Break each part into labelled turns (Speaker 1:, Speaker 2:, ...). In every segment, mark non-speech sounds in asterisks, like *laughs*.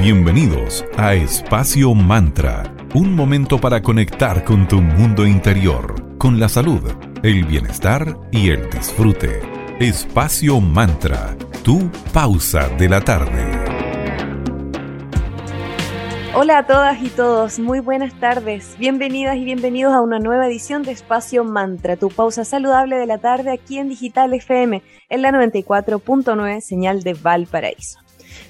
Speaker 1: Bienvenidos a Espacio Mantra, un momento para conectar con tu mundo interior, con la salud, el bienestar y el disfrute. Espacio Mantra, tu pausa de la tarde.
Speaker 2: Hola a todas y todos, muy buenas tardes. Bienvenidas y bienvenidos a una nueva edición de Espacio Mantra, tu pausa saludable de la tarde aquí en Digital FM, en la 94.9 señal de Valparaíso.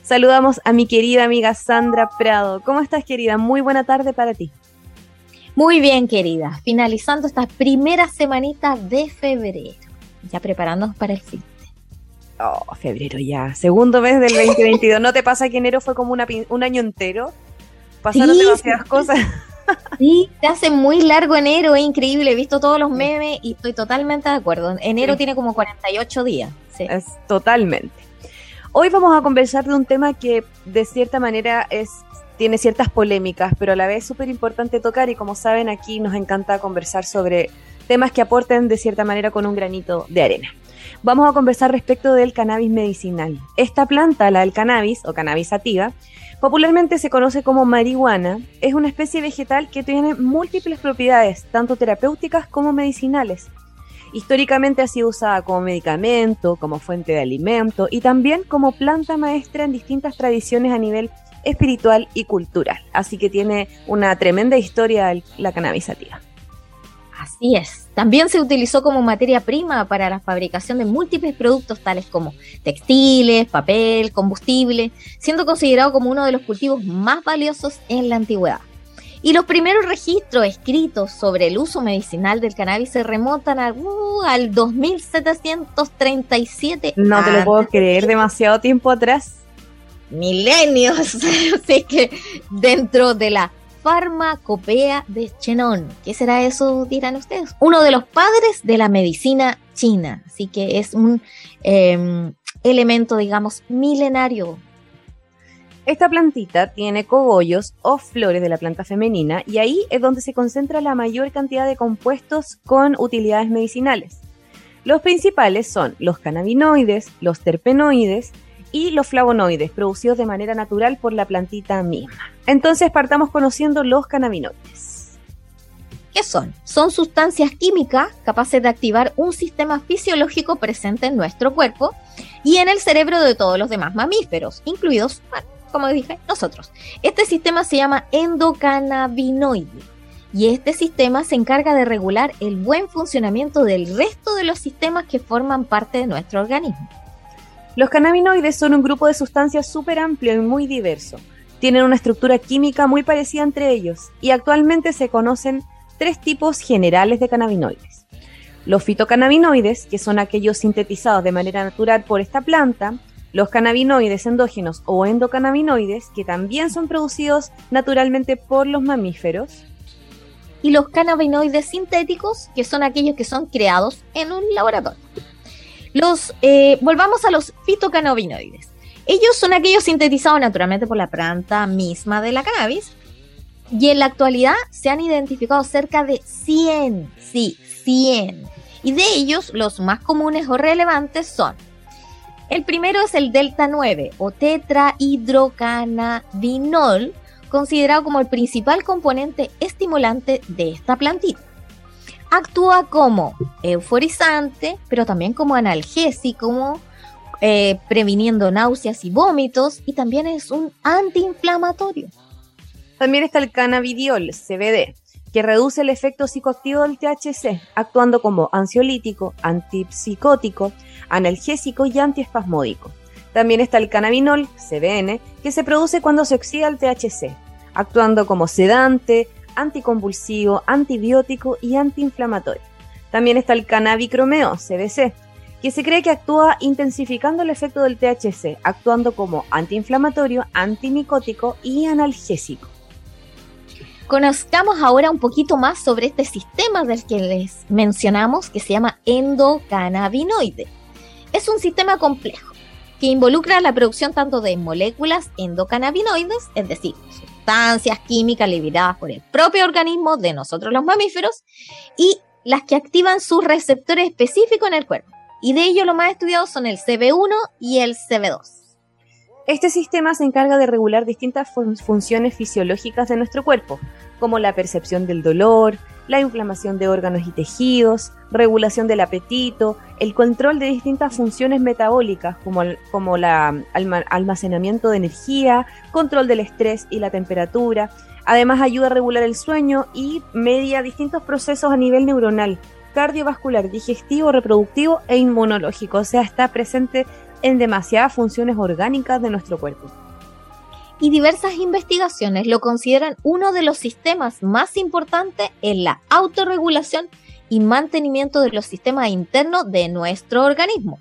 Speaker 2: Saludamos a mi querida amiga Sandra Prado. ¿Cómo estás, querida? Muy buena tarde para ti.
Speaker 3: Muy bien, querida. Finalizando esta primera semanita de febrero. Ya preparándonos para el fin.
Speaker 2: Oh, febrero ya. Segundo mes del 2022. ¿No te pasa que enero fue como un año entero? Pasaron demasiadas cosas.
Speaker 3: Sí, se hace muy largo enero, es increíble. He visto todos los memes y estoy totalmente de acuerdo. Enero tiene como 48 días.
Speaker 2: Es totalmente. Hoy vamos a conversar de un tema que de cierta manera es tiene ciertas polémicas, pero a la vez es súper importante tocar y como saben aquí nos encanta conversar sobre temas que aporten de cierta manera con un granito de arena. Vamos a conversar respecto del cannabis medicinal. Esta planta, la del cannabis o cannabis sativa, Popularmente se conoce como marihuana, es una especie vegetal que tiene múltiples propiedades, tanto terapéuticas como medicinales. Históricamente ha sido usada como medicamento, como fuente de alimento y también como planta maestra en distintas tradiciones a nivel espiritual y cultural. Así que tiene una tremenda historia la cannabis
Speaker 3: Así es. También se utilizó como materia prima para la fabricación de múltiples productos tales como textiles, papel, combustible, siendo considerado como uno de los cultivos más valiosos en la antigüedad. Y los primeros registros escritos sobre el uso medicinal del cannabis se remontan a, uh, al 2737.
Speaker 2: No te lo puedo creer, demasiado tiempo atrás.
Speaker 3: Milenios. *laughs* Así que dentro de la farmacopea de Chenon. ¿Qué será eso, dirán ustedes? Uno de los padres de la medicina china. Así que es un em, elemento, digamos, milenario.
Speaker 2: Esta plantita tiene cogollos o flores de la planta femenina y ahí es donde se concentra la mayor cantidad de compuestos con utilidades medicinales. Los principales son los cannabinoides, los terpenoides, y los flavonoides, producidos de manera natural por la plantita misma. Entonces partamos conociendo los cannabinoides.
Speaker 3: ¿Qué son? Son sustancias químicas capaces de activar un sistema fisiológico presente en nuestro cuerpo y en el cerebro de todos los demás mamíferos, incluidos, como dije, nosotros. Este sistema se llama endocannabinoide y este sistema se encarga de regular el buen funcionamiento del resto de los sistemas que forman parte de nuestro organismo.
Speaker 2: Los cannabinoides son un grupo de sustancias súper amplio y muy diverso. Tienen una estructura química muy parecida entre ellos y actualmente se conocen tres tipos generales de cannabinoides. Los fitocannabinoides, que son aquellos sintetizados de manera natural por esta planta, los cannabinoides endógenos o endocannabinoides, que también son producidos naturalmente por los mamíferos,
Speaker 3: y los cannabinoides sintéticos, que son aquellos que son creados en un laboratorio. Los, eh, volvamos a los fitocannabinoides. Ellos son aquellos sintetizados naturalmente por la planta misma de la cannabis. Y en la actualidad se han identificado cerca de 100, sí, 100. Y de ellos, los más comunes o relevantes son el primero es el delta 9 o tetrahidrocannabinol, considerado como el principal componente estimulante de esta plantita actúa como euforizante, pero también como analgésico, eh, previniendo náuseas y vómitos, y también es un antiinflamatorio.
Speaker 2: También está el cannabidiol, CBD, que reduce el efecto psicoactivo del THC, actuando como ansiolítico, antipsicótico, analgésico y antiespasmódico. También está el cannabinol, CBN, que se produce cuando se oxida el THC, actuando como sedante, anticonvulsivo, antibiótico y antiinflamatorio. También está el cannabicromeo, CBC, que se cree que actúa intensificando el efecto del THC, actuando como antiinflamatorio, antimicótico y analgésico.
Speaker 3: Conozcamos ahora un poquito más sobre este sistema del que les mencionamos, que se llama endocannabinoide. Es un sistema complejo que involucra la producción tanto de moléculas endocannabinoides, es decir, sustancias químicas liberadas por el propio organismo de nosotros los mamíferos y las que activan sus receptores específicos en el cuerpo. Y de ello lo más estudiado son el CB1 y el CB2.
Speaker 2: Este sistema se encarga de regular distintas funciones fisiológicas de nuestro cuerpo, como la percepción del dolor, la inflamación de órganos y tejidos, regulación del apetito, el control de distintas funciones metabólicas como el como almacenamiento de energía, control del estrés y la temperatura. Además ayuda a regular el sueño y media distintos procesos a nivel neuronal, cardiovascular, digestivo, reproductivo e inmunológico. O sea, está presente en demasiadas funciones orgánicas de nuestro cuerpo.
Speaker 3: Y diversas investigaciones lo consideran uno de los sistemas más importantes en la autorregulación y mantenimiento de los sistemas internos de nuestro organismo,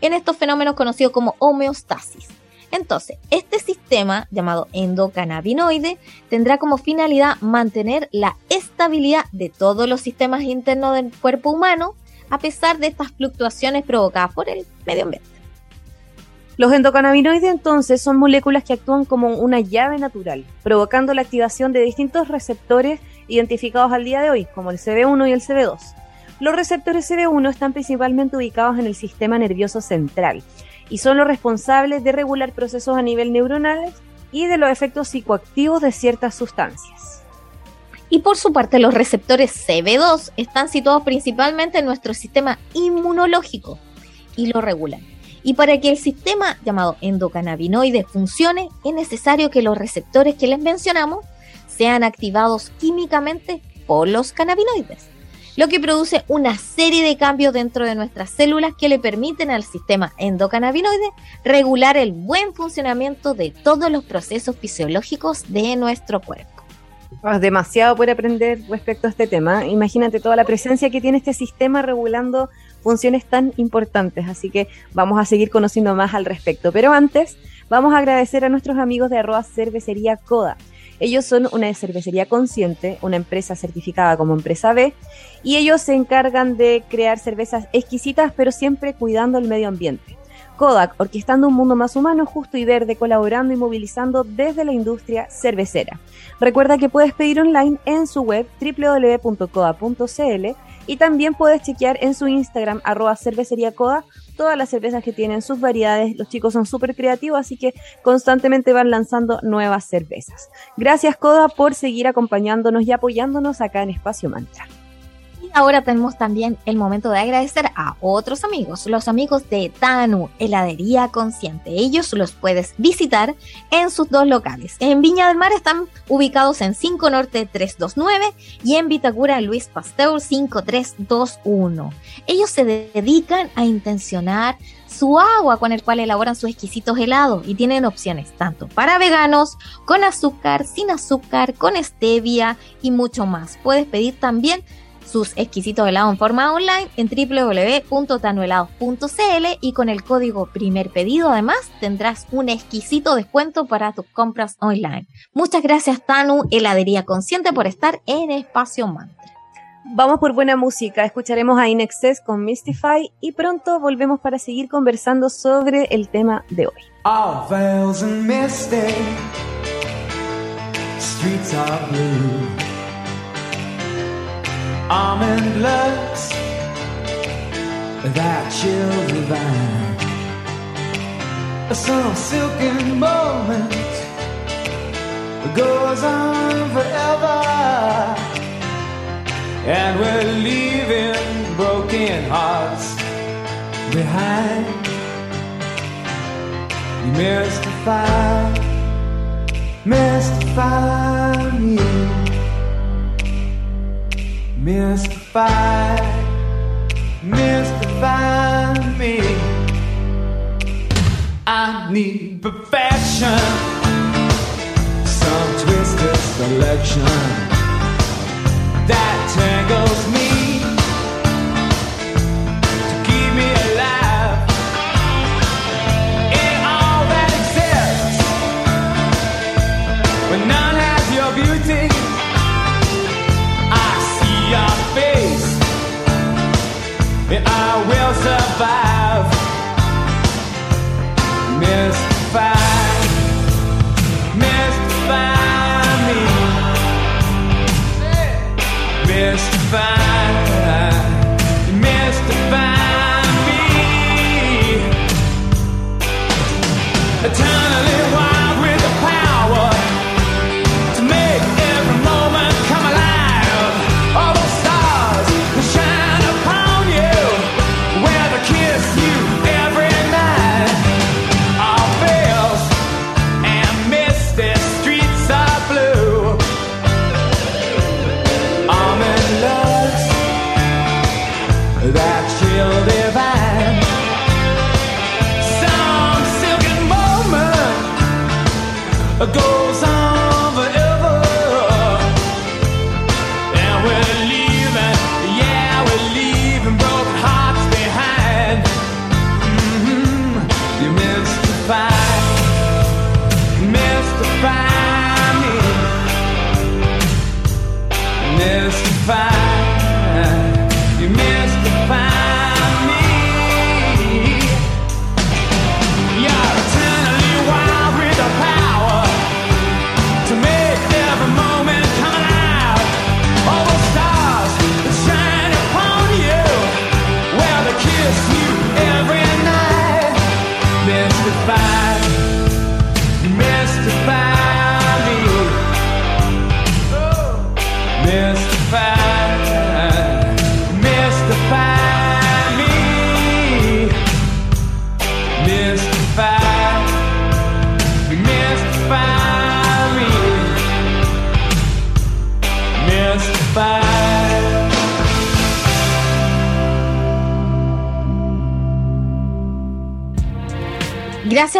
Speaker 3: en estos fenómenos conocidos como homeostasis. Entonces, este sistema llamado endocannabinoide tendrá como finalidad mantener la estabilidad de todos los sistemas internos del cuerpo humano a pesar de estas fluctuaciones provocadas por el medio ambiente.
Speaker 2: Los endocannabinoides entonces son moléculas que actúan como una llave natural, provocando la activación de distintos receptores identificados al día de hoy, como el CB1 y el CB2. Los receptores CB1 están principalmente ubicados en el sistema nervioso central y son los responsables de regular procesos a nivel neuronal y de los efectos psicoactivos de ciertas sustancias.
Speaker 3: Y por su parte, los receptores CB2 están situados principalmente en nuestro sistema inmunológico y lo regulan. Y para que el sistema llamado endocannabinoide funcione, es necesario que los receptores que les mencionamos sean activados químicamente por los cannabinoides, lo que produce una serie de cambios dentro de nuestras células que le permiten al sistema endocannabinoide regular el buen funcionamiento de todos los procesos fisiológicos de nuestro cuerpo.
Speaker 2: Demasiado por aprender respecto a este tema. Imagínate toda la presencia que tiene este sistema regulando funciones tan importantes, así que vamos a seguir conociendo más al respecto. Pero antes, vamos a agradecer a nuestros amigos de arroba cervecería Coda. Ellos son una cervecería consciente, una empresa certificada como empresa B, y ellos se encargan de crear cervezas exquisitas, pero siempre cuidando el medio ambiente. Kodak, orquestando un mundo más humano, justo y verde, colaborando y movilizando desde la industria cervecera. Recuerda que puedes pedir online en su web www.coda.cl y también puedes chequear en su Instagram, arroba cervecería Coda, todas las cervezas que tienen, sus variedades. Los chicos son súper creativos, así que constantemente van lanzando nuevas cervezas. Gracias Coda por seguir acompañándonos y apoyándonos acá en Espacio Mantra
Speaker 3: ahora tenemos también el momento de agradecer a otros amigos, los amigos de Tanu, Heladería Consciente. Ellos los puedes visitar en sus dos locales. En Viña del Mar están ubicados en 5 Norte 329 y en Vitacura Luis Pasteur 5321. Ellos se dedican a intencionar su agua con el cual elaboran sus exquisitos helados y tienen opciones tanto para veganos, con azúcar, sin azúcar, con stevia y mucho más. Puedes pedir también sus exquisitos helados en forma online en www.tanuhelados.cl y con el código primer pedido además tendrás un exquisito descuento para tus compras online. Muchas gracias Tanu, heladería consciente por estar en Espacio Mantra.
Speaker 2: Vamos por buena música, escucharemos a Inexcess con Mystify y pronto volvemos para seguir conversando sobre el tema de hoy. Almond looks that chill divine. Some silken moment goes on forever, and we're leaving broken hearts behind. You mystify, mystify me mystify, mystify me. I need perfection, some twisted selection that tangles me.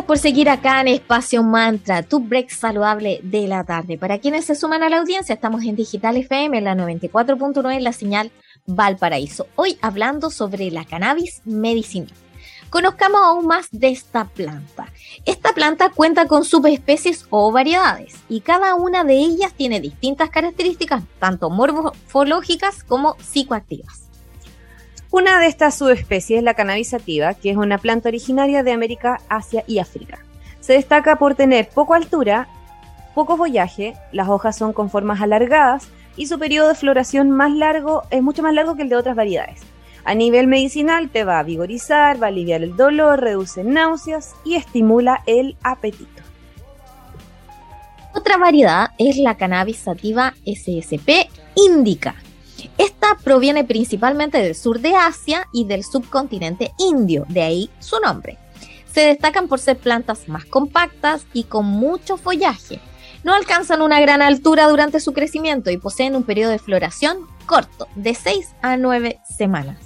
Speaker 3: Por seguir acá en Espacio Mantra, tu break saludable de la tarde. Para quienes se suman a la audiencia, estamos en Digital FM, la 94.9, en la señal Valparaíso. Hoy hablando sobre la cannabis medicinal. Conozcamos aún más de esta planta. Esta planta cuenta con subespecies o variedades y cada una de ellas tiene distintas características, tanto morfológicas como psicoactivas.
Speaker 2: Una de estas subespecies es la cannabis sativa, que es una planta originaria de América, Asia y África. Se destaca por tener poca altura, poco follaje, las hojas son con formas alargadas y su periodo de floración más largo es mucho más largo que el de otras variedades. A nivel medicinal te va a vigorizar, va a aliviar el dolor, reduce náuseas y estimula el apetito.
Speaker 3: Otra variedad es la cannabis sativa SSP indica. Esta proviene principalmente del sur de Asia y del subcontinente indio, de ahí su nombre. Se destacan por ser plantas más compactas y con mucho follaje. No alcanzan una gran altura durante su crecimiento y poseen un periodo de floración corto, de 6 a 9 semanas.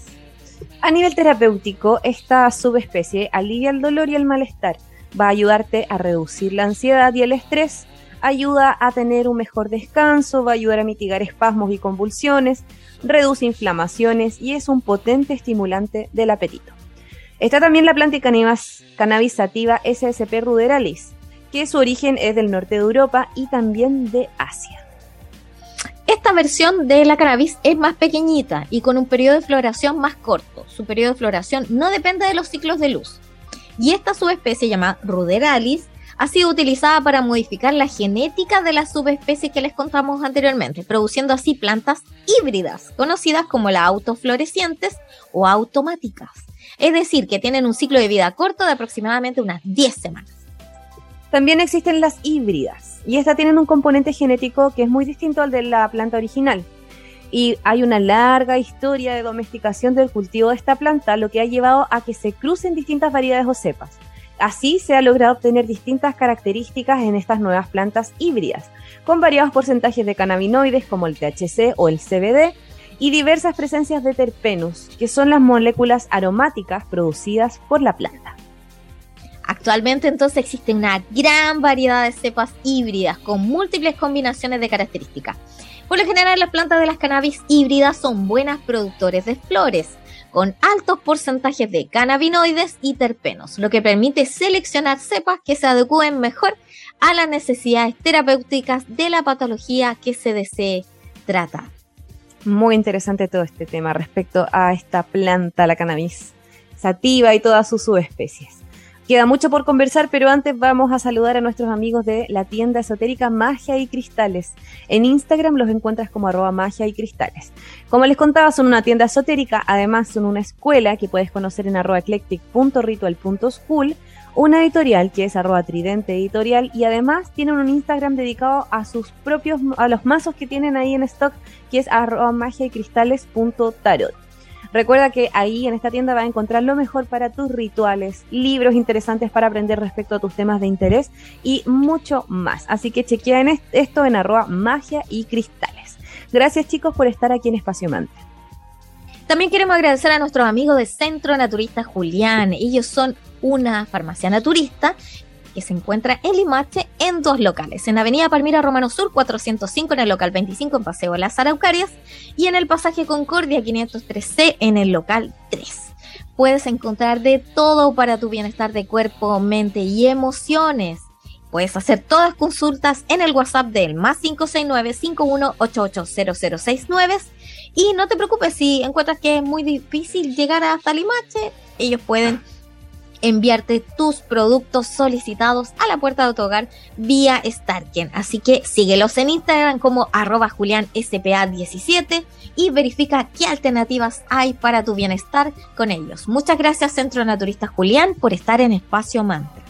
Speaker 2: A nivel terapéutico, esta subespecie alivia el dolor y el malestar, va a ayudarte a reducir la ansiedad y el estrés, ayuda a tener un mejor descanso, va a ayudar a mitigar espasmos y convulsiones, reduce inflamaciones y es un potente estimulante del apetito. Está también la planta cannabis, sativa SSP ruderalis, que su origen es del norte de Europa y también de Asia.
Speaker 3: Esta versión de la cannabis es más pequeñita y con un periodo de floración más corto. Su periodo de floración no depende de los ciclos de luz. Y esta subespecie llamada ruderalis ha sido utilizada para modificar la genética de las subespecies que les contamos anteriormente, produciendo así plantas híbridas, conocidas como las autoflorecientes o automáticas. Es decir, que tienen un ciclo de vida corto de aproximadamente unas 10 semanas.
Speaker 2: También existen las híbridas, y estas tienen un componente genético que es muy distinto al de la planta original. Y hay una larga historia de domesticación del cultivo de esta planta, lo que ha llevado a que se crucen distintas variedades o cepas. Así se ha logrado obtener distintas características en estas nuevas plantas híbridas, con variados porcentajes de cannabinoides como el THC o el CBD y diversas presencias de terpenos, que son las moléculas aromáticas producidas por la planta.
Speaker 3: Actualmente entonces existe una gran variedad de cepas híbridas con múltiples combinaciones de características. Por lo general las plantas de las cannabis híbridas son buenas productores de flores, con altos porcentajes de cannabinoides y terpenos, lo que permite seleccionar cepas que se adecúen mejor a las necesidades terapéuticas de la patología que se desee tratar.
Speaker 2: Muy interesante todo este tema respecto a esta planta, la cannabis sativa y todas sus subespecies. Queda mucho por conversar, pero antes vamos a saludar a nuestros amigos de la tienda esotérica Magia y Cristales. En Instagram los encuentras como arroba magia y cristales. Como les contaba, son una tienda esotérica, además son una escuela que puedes conocer en arroba eclectic.ritual.school, una editorial que es arroba tridente editorial y además tienen un Instagram dedicado a sus propios, a los mazos que tienen ahí en stock, que es arroba magia y cristales.tarot. Recuerda que ahí en esta tienda vas a encontrar lo mejor para tus rituales, libros interesantes para aprender respecto a tus temas de interés y mucho más. Así que chequeen esto en arroba magia y cristales. Gracias chicos por estar aquí en Espacio Mante.
Speaker 3: También queremos agradecer a nuestros amigos de Centro Naturista Julián. Ellos son una farmacia naturista que se encuentra en Limache en dos locales, en Avenida Palmira Romano Sur 405 en el local 25 en Paseo Las Araucarias y en el pasaje Concordia 503C en el local 3. Puedes encontrar de todo para tu bienestar de cuerpo, mente y emociones. Puedes hacer todas consultas en el WhatsApp del más 569 51880069 y no te preocupes si encuentras que es muy difícil llegar hasta Limache, ellos pueden enviarte tus productos solicitados a la puerta de tu hogar vía Starken. Así que síguelos en Instagram como arroba julianspa17 y verifica qué alternativas hay para tu bienestar con ellos. Muchas gracias Centro Naturista Julián por estar en Espacio Mantra.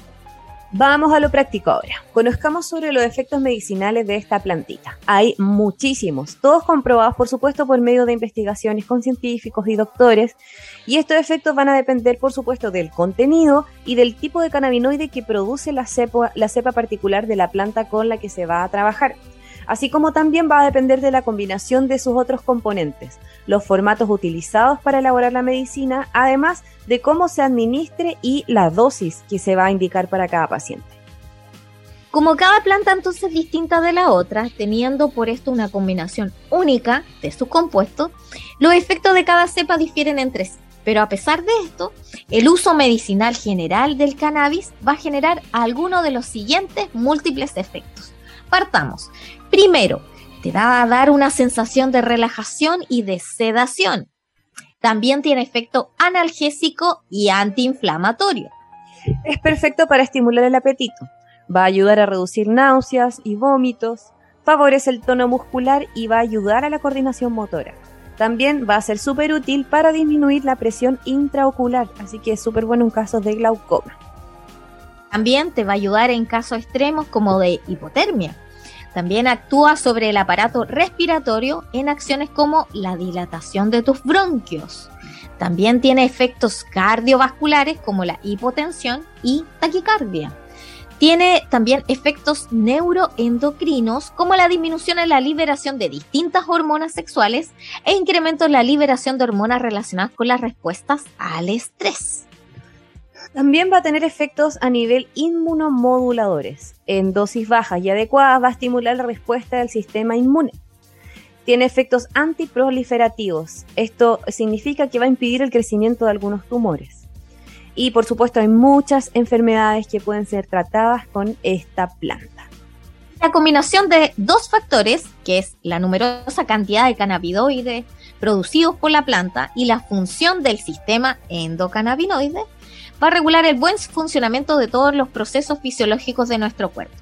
Speaker 2: Vamos a lo práctico ahora. Conozcamos sobre los efectos medicinales de esta plantita. Hay muchísimos, todos comprobados por supuesto por medio de investigaciones con científicos y doctores, y estos efectos van a depender por supuesto del contenido y del tipo de cannabinoide que produce la cepa, la cepa particular de la planta con la que se va a trabajar así como también va a depender de la combinación de sus otros componentes, los formatos utilizados para elaborar la medicina, además de cómo se administre y la dosis que se va a indicar para cada paciente.
Speaker 3: Como cada planta entonces es distinta de la otra, teniendo por esto una combinación única de sus compuestos, los efectos de cada cepa difieren entre sí. Pero a pesar de esto, el uso medicinal general del cannabis va a generar alguno de los siguientes múltiples efectos. Partamos. Primero, te va a dar una sensación de relajación y de sedación. También tiene efecto analgésico y antiinflamatorio.
Speaker 2: Es perfecto para estimular el apetito. Va a ayudar a reducir náuseas y vómitos, favorece el tono muscular y va a ayudar a la coordinación motora. También va a ser súper útil para disminuir la presión intraocular, así que es súper bueno en casos de glaucoma.
Speaker 3: También te va a ayudar en casos extremos como de hipotermia. También actúa sobre el aparato respiratorio en acciones como la dilatación de tus bronquios. También tiene efectos cardiovasculares como la hipotensión y taquicardia. Tiene también efectos neuroendocrinos como la disminución en la liberación de distintas hormonas sexuales e incremento en la liberación de hormonas relacionadas con las respuestas al estrés.
Speaker 2: También va a tener efectos a nivel inmunomoduladores. En dosis bajas y adecuadas va a estimular la respuesta del sistema inmune. Tiene efectos antiproliferativos. Esto significa que va a impedir el crecimiento de algunos tumores. Y por supuesto hay muchas enfermedades que pueden ser tratadas con esta planta.
Speaker 3: La combinación de dos factores, que es la numerosa cantidad de cannabinoides producidos por la planta y la función del sistema endocannabinoide, va a regular el buen funcionamiento de todos los procesos fisiológicos de nuestro cuerpo,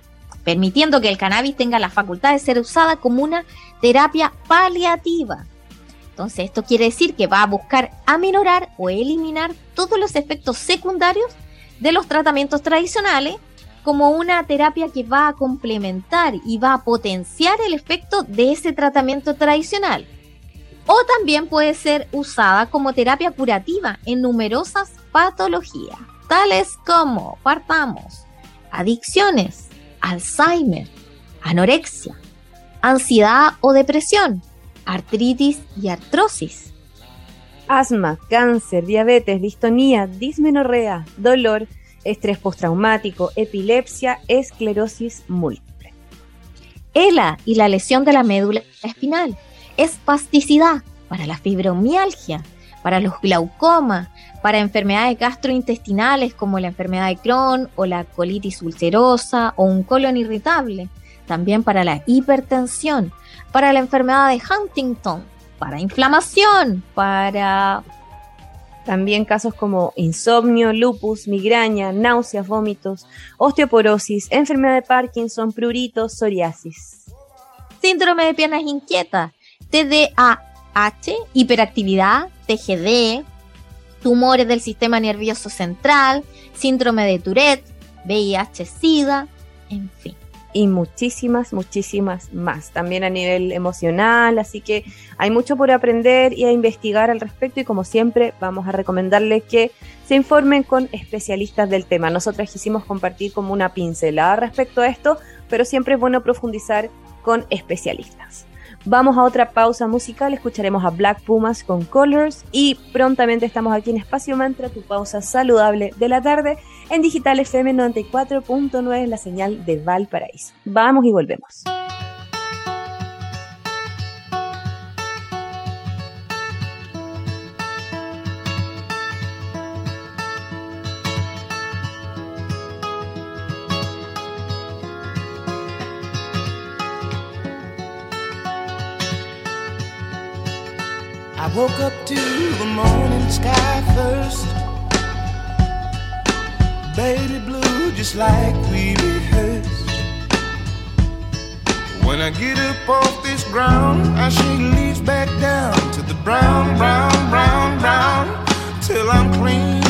Speaker 3: permitiendo que el cannabis tenga la facultad de ser usada como una terapia paliativa. Entonces, esto quiere decir que va a buscar aminorar o eliminar todos los efectos secundarios de los tratamientos tradicionales como una terapia que va a complementar y va a potenciar el efecto de ese tratamiento tradicional. O también puede ser usada como terapia curativa en numerosas patologías, tales como, partamos, adicciones, Alzheimer, anorexia, ansiedad o depresión, artritis y artrosis.
Speaker 2: Asma, cáncer, diabetes, distonía, dismenorrea, dolor, estrés postraumático, epilepsia, esclerosis múltiple.
Speaker 3: ELA y la lesión de la médula espinal, espasticidad para la fibromialgia, para los glaucomas, para enfermedades gastrointestinales como la enfermedad de Crohn o la colitis ulcerosa o un colon irritable, también para la hipertensión, para la enfermedad de Huntington, para inflamación, para
Speaker 2: también casos como insomnio, lupus, migraña, náuseas, vómitos, osteoporosis, enfermedad de Parkinson, pruritos, psoriasis.
Speaker 3: Síndrome de piernas inquietas, TDAH, hiperactividad, TGD, tumores del sistema nervioso central, síndrome de Tourette, VIH, SIDA, en fin.
Speaker 2: Y muchísimas, muchísimas más, también a nivel emocional, así que hay mucho por aprender y a investigar al respecto y como siempre vamos a recomendarles que se informen con especialistas del tema. Nosotras quisimos compartir como una pincelada respecto a esto, pero siempre es bueno profundizar con especialistas. Vamos a otra pausa musical, escucharemos a Black Pumas con Colors y prontamente estamos aquí en Espacio Mantra, tu pausa saludable de la tarde, en Digital FM 94.9 la señal de Valparaíso. Vamos y volvemos.
Speaker 4: Woke up to the morning sky first. Baby blue, just like we rehearsed. When I get up off this ground, I shake leaves back down to the brown, brown, brown, brown, till I'm clean.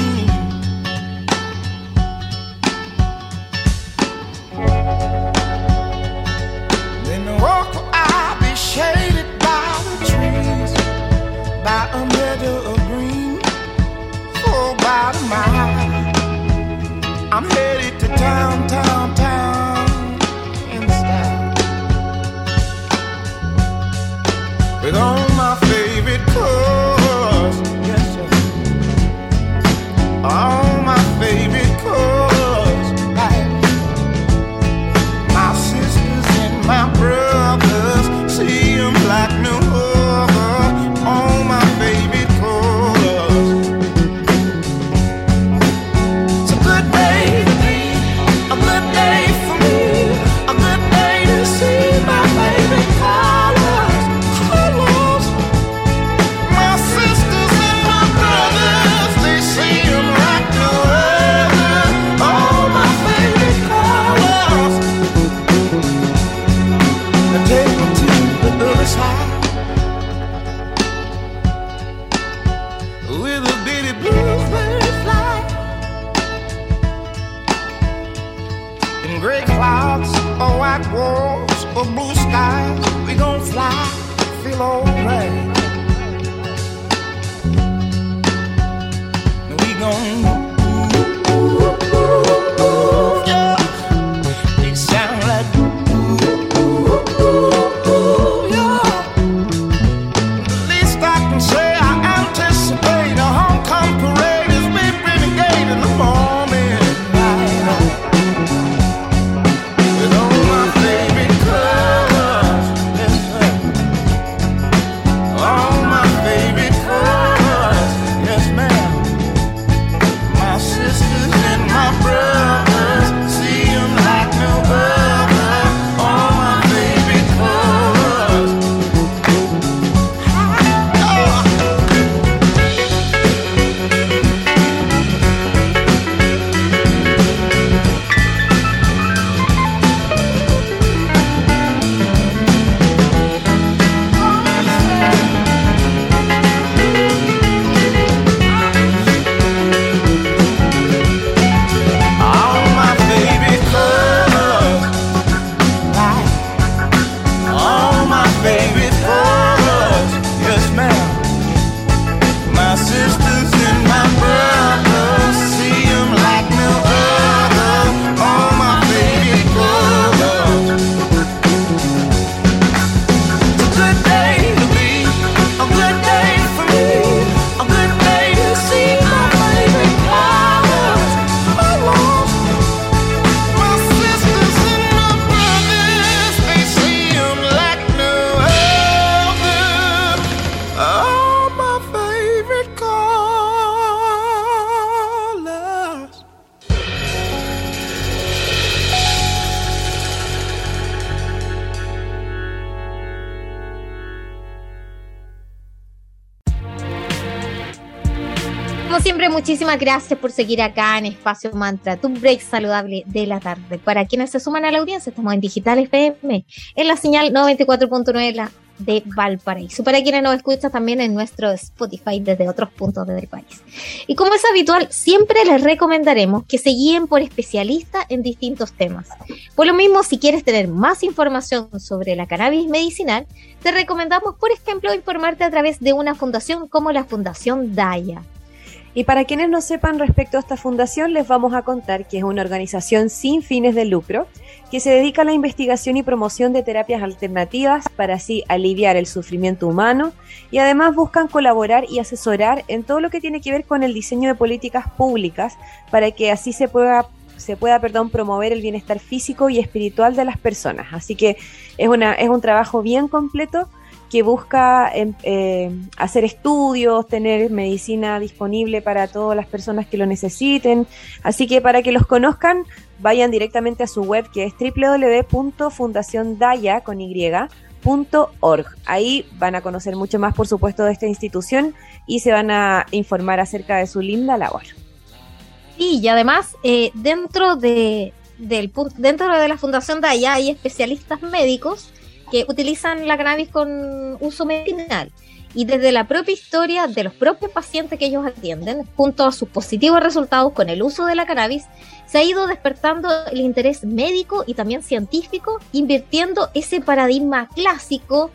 Speaker 3: Muchísimas gracias por seguir acá en Espacio Mantra, tu break saludable de la tarde. Para quienes se suman a la audiencia, estamos en Digital FM, en la señal 94.9 la de Valparaíso. Para quienes nos escuchan también en nuestro Spotify desde otros puntos del país. Y como es habitual, siempre les recomendaremos que se guíen por especialistas en distintos temas. Por lo mismo, si quieres tener más información sobre la cannabis medicinal, te recomendamos, por ejemplo, informarte a través de una fundación como la Fundación Daya.
Speaker 2: Y para quienes no sepan respecto a esta fundación, les vamos a contar que es una organización sin fines de lucro que se dedica a la investigación y promoción de terapias alternativas para así aliviar el sufrimiento humano y además buscan colaborar y asesorar en todo lo que tiene que ver con el diseño de políticas públicas para que así se pueda se pueda perdón, promover el bienestar físico y espiritual de las personas. Así que es, una, es un trabajo bien completo que busca em, eh, hacer estudios, tener medicina disponible para todas las personas que lo necesiten. Así que para que los conozcan, vayan directamente a su web que es www.fundaciondaya con y.org. Ahí van a conocer mucho más, por supuesto, de esta institución y se van a informar acerca de su linda labor.
Speaker 3: Y, y además, eh, dentro de del dentro de la Fundación Daya hay especialistas médicos que utilizan la cannabis con uso medicinal. Y desde la propia historia de los propios pacientes que ellos atienden, junto a sus positivos resultados con el uso de la cannabis, se ha ido despertando el interés médico y también científico, invirtiendo ese paradigma clásico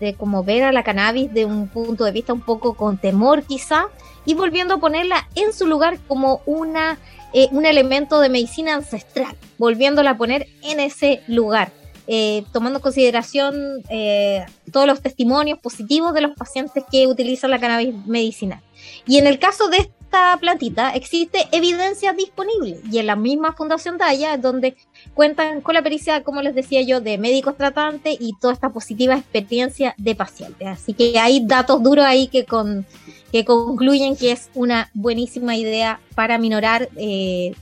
Speaker 3: de como ver a la cannabis de un punto de vista un poco con temor quizá, y volviendo a ponerla en su lugar como una, eh, un elemento de medicina ancestral, volviéndola a poner en ese lugar, eh, tomando en consideración eh, todos los testimonios positivos de los pacientes que utilizan la cannabis medicinal. Y en el caso de esta plantita existe evidencia disponible y en la misma Fundación Daya donde cuentan con la pericia, como les decía yo, de médicos tratantes y toda esta positiva experiencia de pacientes. Así que hay datos duros ahí que, con, que concluyen que es una buenísima idea para minorar eh,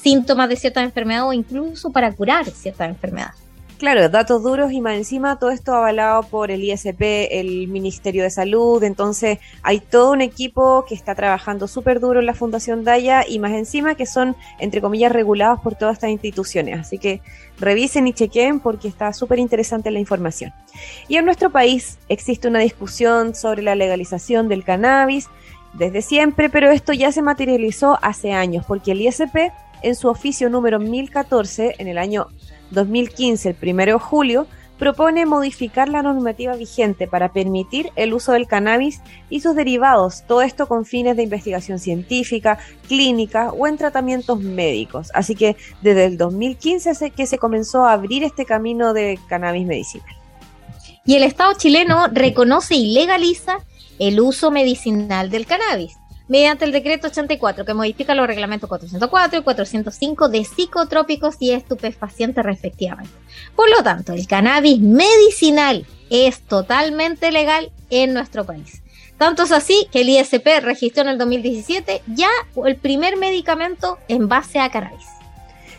Speaker 3: síntomas de ciertas enfermedades o incluso para curar ciertas enfermedades.
Speaker 2: Claro, datos duros y más encima todo esto avalado por el ISP, el Ministerio de Salud, entonces hay todo un equipo que está trabajando súper duro en la Fundación Daya y más encima que son, entre comillas, regulados por todas estas instituciones. Así que revisen y chequen porque está súper interesante la información. Y en nuestro país existe una discusión sobre la legalización del cannabis desde siempre, pero esto ya se materializó hace años porque el ISP en su oficio número 1014 en el año 2015, el 1 de julio, propone modificar la normativa vigente para permitir el uso del cannabis y sus derivados, todo esto con fines de investigación científica, clínica o en tratamientos médicos. Así que desde el 2015 es que se comenzó a abrir este camino de cannabis medicinal.
Speaker 3: Y el Estado chileno reconoce y legaliza el uso medicinal del cannabis mediante el decreto 84 que modifica los reglamentos 404 y 405 de psicotrópicos y estupefacientes respectivamente. Por lo tanto, el cannabis medicinal es totalmente legal en nuestro país. Tanto es así que el ISP registró en el 2017 ya el primer medicamento en base a cannabis.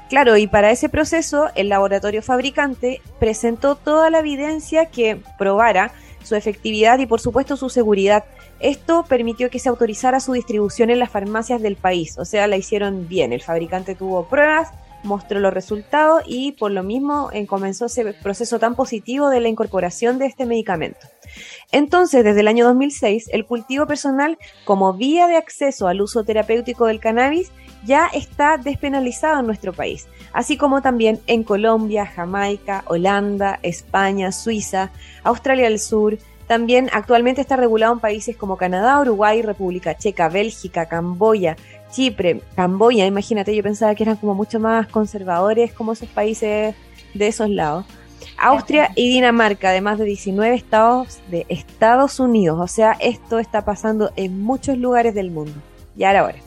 Speaker 2: Claro, y para ese proceso el laboratorio fabricante presentó toda la evidencia que probara su efectividad y por supuesto su seguridad. Esto permitió que se autorizara su distribución en las farmacias del país, o sea, la hicieron bien. El fabricante tuvo pruebas, mostró los resultados y por lo mismo eh, comenzó ese proceso tan positivo de la incorporación de este medicamento. Entonces, desde el año 2006, el cultivo personal como vía de acceso al uso terapéutico del cannabis ya está despenalizado en nuestro país, así como también en Colombia, Jamaica, Holanda, España, Suiza, Australia del Sur. También actualmente está regulado en países como Canadá, Uruguay, República Checa, Bélgica, Camboya, Chipre, Camboya, imagínate, yo pensaba que eran como mucho más conservadores como esos países de esos lados. Austria y Dinamarca, además de 19 estados de Estados Unidos. O sea, esto está pasando en muchos lugares del mundo. Y ahora.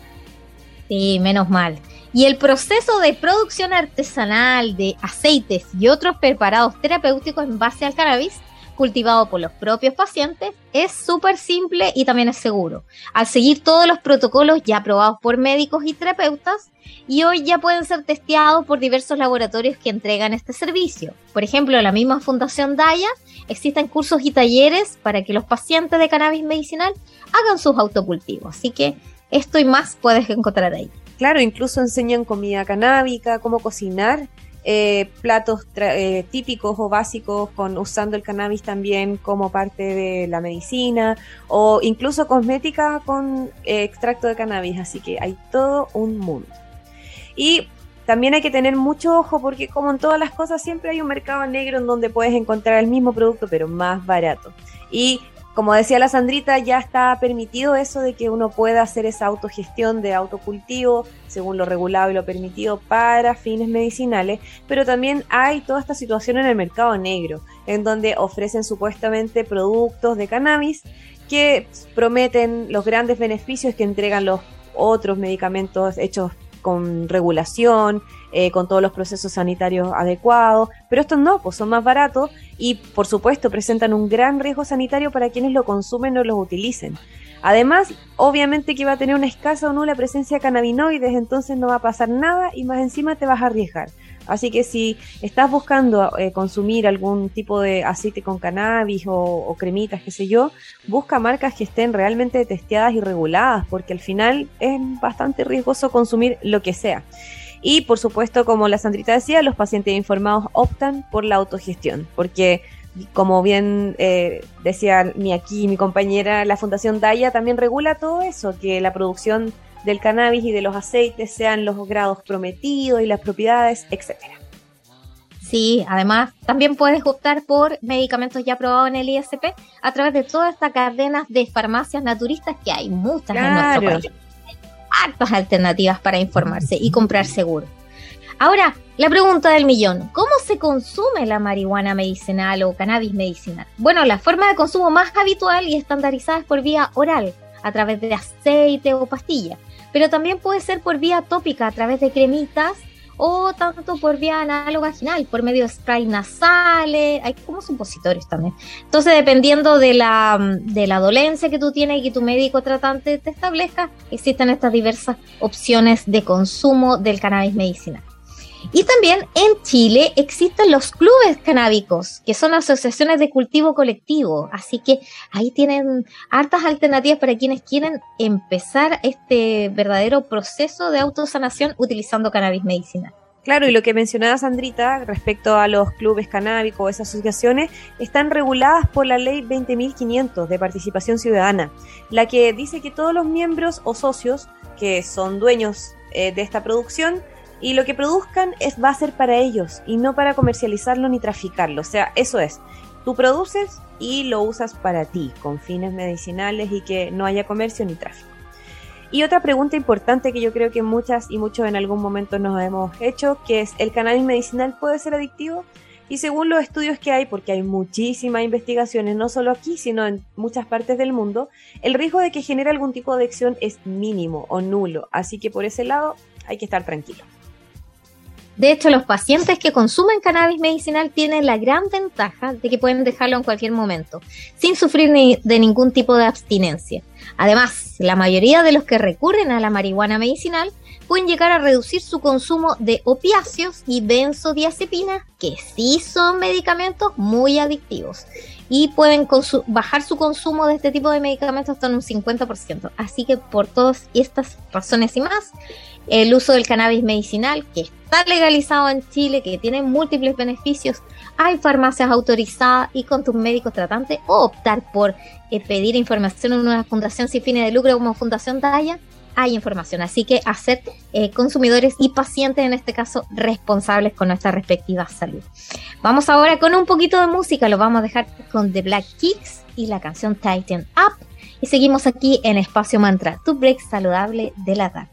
Speaker 3: Sí, menos mal. Y el proceso de producción artesanal de aceites y otros preparados terapéuticos en base al cannabis, cultivado por los propios pacientes, es súper simple y también es seguro. Al seguir todos los protocolos ya aprobados por médicos y terapeutas, y hoy ya pueden ser testeados por diversos laboratorios que entregan este servicio. Por ejemplo, en la misma Fundación Daya existen cursos y talleres para que los pacientes de cannabis medicinal hagan sus autocultivos. Así que esto y más puedes encontrar ahí.
Speaker 2: Claro, incluso enseñan comida canábica, cómo cocinar, eh, platos eh, típicos o básicos con usando el cannabis también como parte de la medicina o incluso cosmética con eh, extracto de cannabis. Así que hay todo un mundo. Y también hay que tener mucho ojo porque como en todas las cosas siempre hay un mercado negro en donde puedes encontrar el mismo producto pero más barato. Y como decía la Sandrita, ya está permitido eso de que uno pueda hacer esa autogestión de autocultivo, según lo regulado y lo permitido, para fines medicinales, pero también hay toda esta situación en el mercado negro, en donde ofrecen supuestamente productos de cannabis que prometen los grandes beneficios que entregan los otros medicamentos hechos con regulación, eh, con todos los procesos sanitarios adecuados, pero estos no, pues son más baratos y por supuesto presentan un gran riesgo sanitario para quienes lo consumen o los utilicen. Además, obviamente que va a tener una escasa o nula presencia de cannabinoides, entonces no va a pasar nada y más encima te vas a arriesgar. Así que si estás buscando eh, consumir algún tipo de aceite con cannabis o, cremitas, qué sé yo, busca marcas que estén realmente testeadas y reguladas, porque al final es bastante riesgoso consumir lo que sea. Y por supuesto, como la Sandrita decía, los pacientes informados optan por la autogestión, porque como bien eh, decía mi aquí mi compañera, la Fundación Daya también regula todo eso, que la producción del cannabis y de los aceites sean los grados prometidos y las propiedades, etcétera.
Speaker 3: Sí, además también puedes optar por medicamentos ya aprobados en el ISP a través de todas estas cadenas de farmacias naturistas que hay muchas en nuestro país. Hartas alternativas para informarse y comprar seguro. Ahora, la pregunta del millón, ¿cómo se consume la marihuana medicinal o cannabis medicinal? Bueno, la forma de consumo más habitual y estandarizada es por vía oral, a través de aceite o pastilla, pero también puede ser por vía tópica, a través de cremitas o tanto por vía anal o vaginal, por medio de spray nasales, hay como supositorios también. Entonces, dependiendo de la, de la dolencia que tú tienes y que tu médico tratante te establezca, existen estas diversas opciones de consumo del cannabis medicinal. Y también en Chile existen los clubes canábicos, que son asociaciones de cultivo colectivo. Así que ahí tienen hartas alternativas para quienes quieren empezar este verdadero proceso de autosanación utilizando cannabis medicinal.
Speaker 2: Claro, y lo que mencionaba Sandrita respecto a los clubes canábicos esas asociaciones, están reguladas por la ley 20.500 de participación ciudadana, la que dice que todos los miembros o socios que son dueños eh, de esta producción y lo que produzcan es, va a ser para ellos y no para comercializarlo ni traficarlo. O sea, eso es. Tú produces y lo usas para ti, con fines medicinales y que no haya comercio ni tráfico. Y otra pregunta importante que yo creo que muchas y muchos en algún momento nos hemos hecho, que es, ¿el cannabis medicinal puede ser adictivo? Y según los estudios que hay, porque hay muchísimas investigaciones, no solo aquí, sino en muchas partes del mundo, el riesgo de que genere algún tipo de adicción es mínimo o nulo. Así que por ese lado hay que estar tranquilo.
Speaker 3: De hecho, los pacientes que consumen cannabis medicinal tienen la gran ventaja de que pueden dejarlo en cualquier momento, sin sufrir de ningún tipo de abstinencia. Además, la mayoría de los que recurren a la marihuana medicinal pueden llegar a reducir su consumo de opiáceos y benzodiazepinas, que sí son medicamentos muy adictivos, y pueden bajar su consumo de este tipo de medicamentos hasta un 50%. Así que por todas estas razones y más, el uso del cannabis medicinal, que está legalizado en Chile, que tiene múltiples beneficios, hay farmacias autorizadas y con tus médicos tratantes, o optar por eh, pedir información en una fundación sin fines de lucro como Fundación Daya, hay información. Así que hacer eh, consumidores y pacientes, en este caso, responsables con nuestra respectiva salud. Vamos ahora con un poquito de música, lo vamos a dejar con The Black Kicks y la canción Tighten Up. Y seguimos aquí en Espacio Mantra, tu break saludable de la tarde.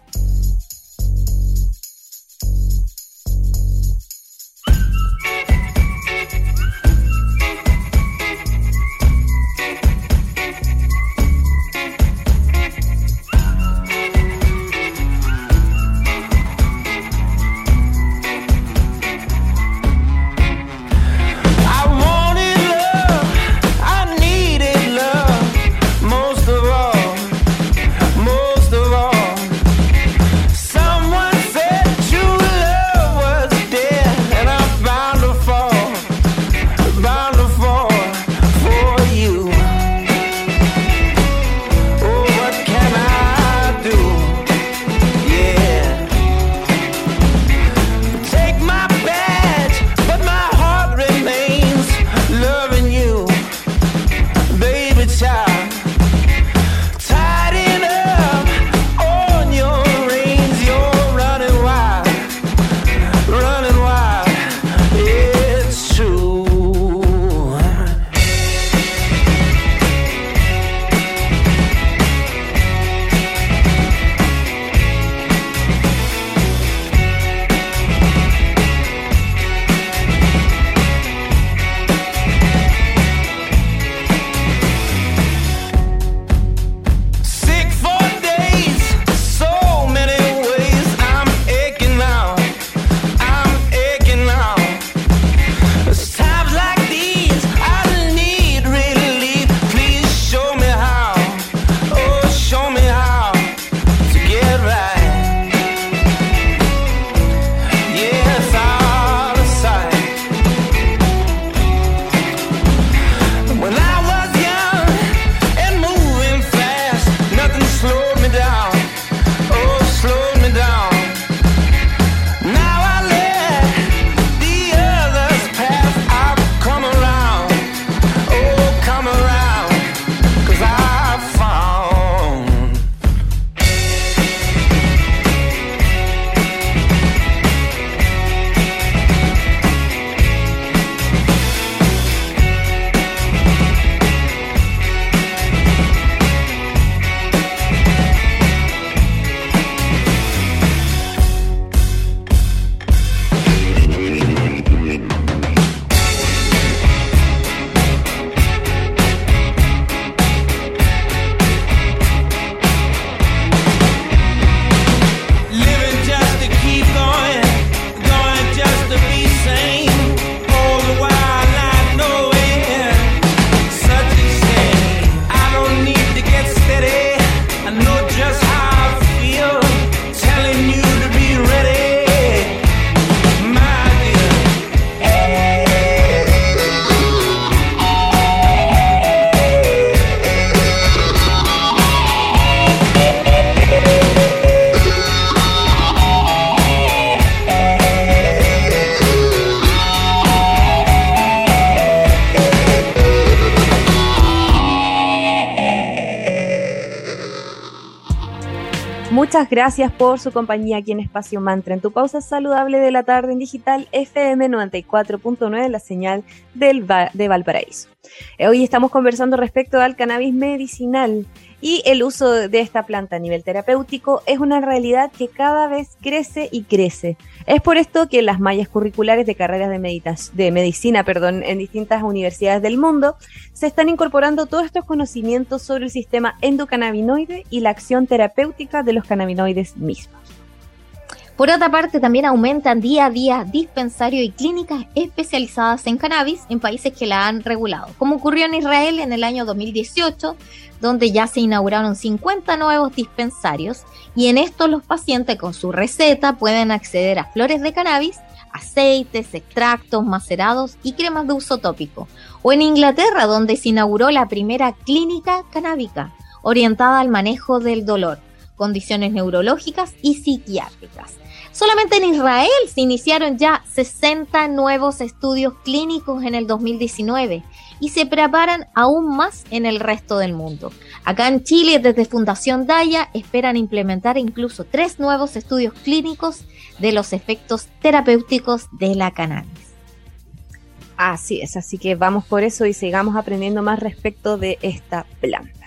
Speaker 2: Muchas gracias por su compañía aquí en Espacio Mantra, en tu pausa saludable de la tarde en digital FM 94.9, la señal del de Valparaíso. Eh, Hoy estamos conversando respecto al cannabis medicinal y el uso de esta planta a nivel terapéutico es una realidad que cada vez crece y crece. Es por esto que las mallas curriculares de carreras de, de medicina perdón, en distintas universidades del mundo se están incorporando todos estos conocimientos sobre el sistema endocannabinoide y la acción terapéutica de los cannabinoides mismos.
Speaker 3: Por otra parte, también aumentan día a día dispensarios y clínicas especializadas en cannabis en países que la han regulado, como ocurrió en Israel en el año 2018, donde ya se inauguraron 50 nuevos dispensarios y en estos los pacientes con su receta pueden acceder a flores de cannabis, aceites, extractos, macerados y cremas de uso tópico. O en Inglaterra, donde se inauguró la primera clínica canábica orientada al manejo del dolor, condiciones neurológicas y psiquiátricas. Solamente en Israel se iniciaron ya 60 nuevos estudios clínicos en el 2019 y se preparan aún más en el resto del mundo. Acá en Chile, desde Fundación Daya, esperan implementar incluso tres nuevos estudios clínicos de los efectos terapéuticos de la cannabis.
Speaker 2: Así es, así que vamos por eso y sigamos aprendiendo más respecto de esta planta.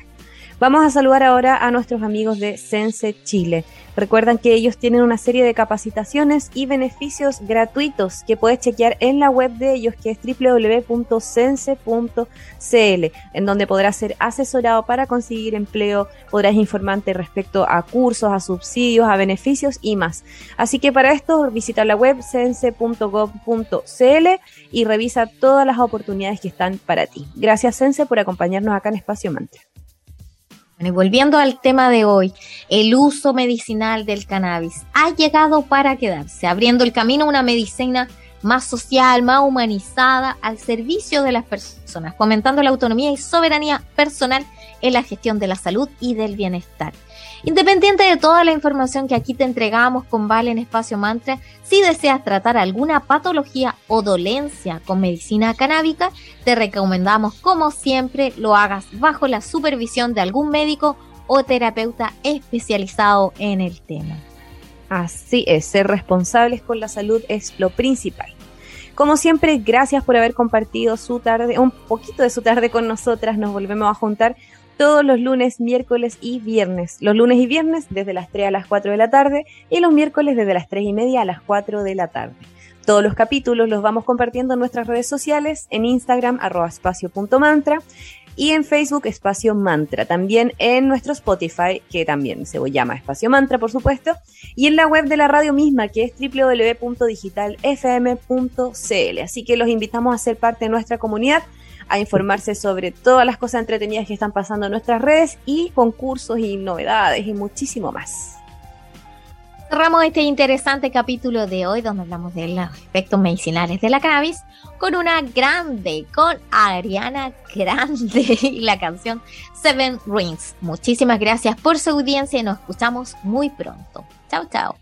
Speaker 2: Vamos a saludar ahora a nuestros amigos de Sense Chile. Recuerdan que ellos tienen una serie de capacitaciones y beneficios gratuitos que puedes chequear en la web de ellos que es www.sense.cl, en donde podrás ser asesorado para conseguir empleo, podrás informarte respecto a cursos, a subsidios, a beneficios y más. Así que para esto visita la web sense.gov.cl y revisa todas las oportunidades que están para ti. Gracias Sense por acompañarnos acá en Espacio Mantra.
Speaker 3: Y volviendo al tema de hoy, el uso medicinal del cannabis ha llegado para quedarse, abriendo el camino a una medicina más social, más humanizada, al servicio de las personas, fomentando la autonomía y soberanía personal en la gestión de la salud y del bienestar. Independiente de toda la información que aquí te entregamos con Vale en Espacio Mantra, si deseas tratar alguna patología o dolencia con medicina canábica, te recomendamos, como siempre, lo hagas bajo la supervisión de algún médico o terapeuta especializado en el tema.
Speaker 2: Así es, ser responsables con la salud es lo principal. Como siempre, gracias por haber compartido su tarde, un poquito de su tarde con nosotras. Nos volvemos a juntar todos los lunes, miércoles y viernes. Los lunes y viernes desde las 3 a las 4 de la tarde y los miércoles desde las 3 y media a las 4 de la tarde. Todos los capítulos los vamos compartiendo en nuestras redes sociales, en Instagram, arroba espacio.mantra y en Facebook Espacio Mantra. También en nuestro Spotify, que también se llama Espacio Mantra, por supuesto, y en la web de la radio misma, que es www.digitalfm.cl. Así que los invitamos a ser parte de nuestra comunidad, a informarse sobre todas las cosas entretenidas que están pasando en nuestras redes y concursos y novedades y muchísimo más.
Speaker 3: Cerramos este interesante capítulo de hoy donde hablamos de los efectos medicinales de la cannabis con una grande, con Ariana Grande *laughs* y la canción Seven Rings. Muchísimas gracias por su audiencia y nos escuchamos muy pronto. Chao, chao.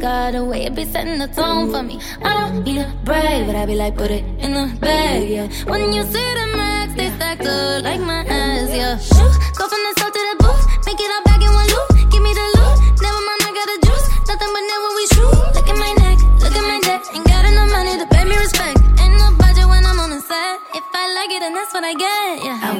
Speaker 5: Card. The way it be setting the tone for me. I don't need a brag, but I be like, put it in the bag, yeah. When you see the max, they stack up like my ass, yeah. Shoot, go from the south to the booth. Make it all back in one loop. Give me the loot. Never mind, I got a juice. Nothing but never we shoot. Look at my neck, look at my neck. Ain't got enough money to pay me respect. Ain't no budget when I'm on the set. If I like it, then that's what I get, yeah. I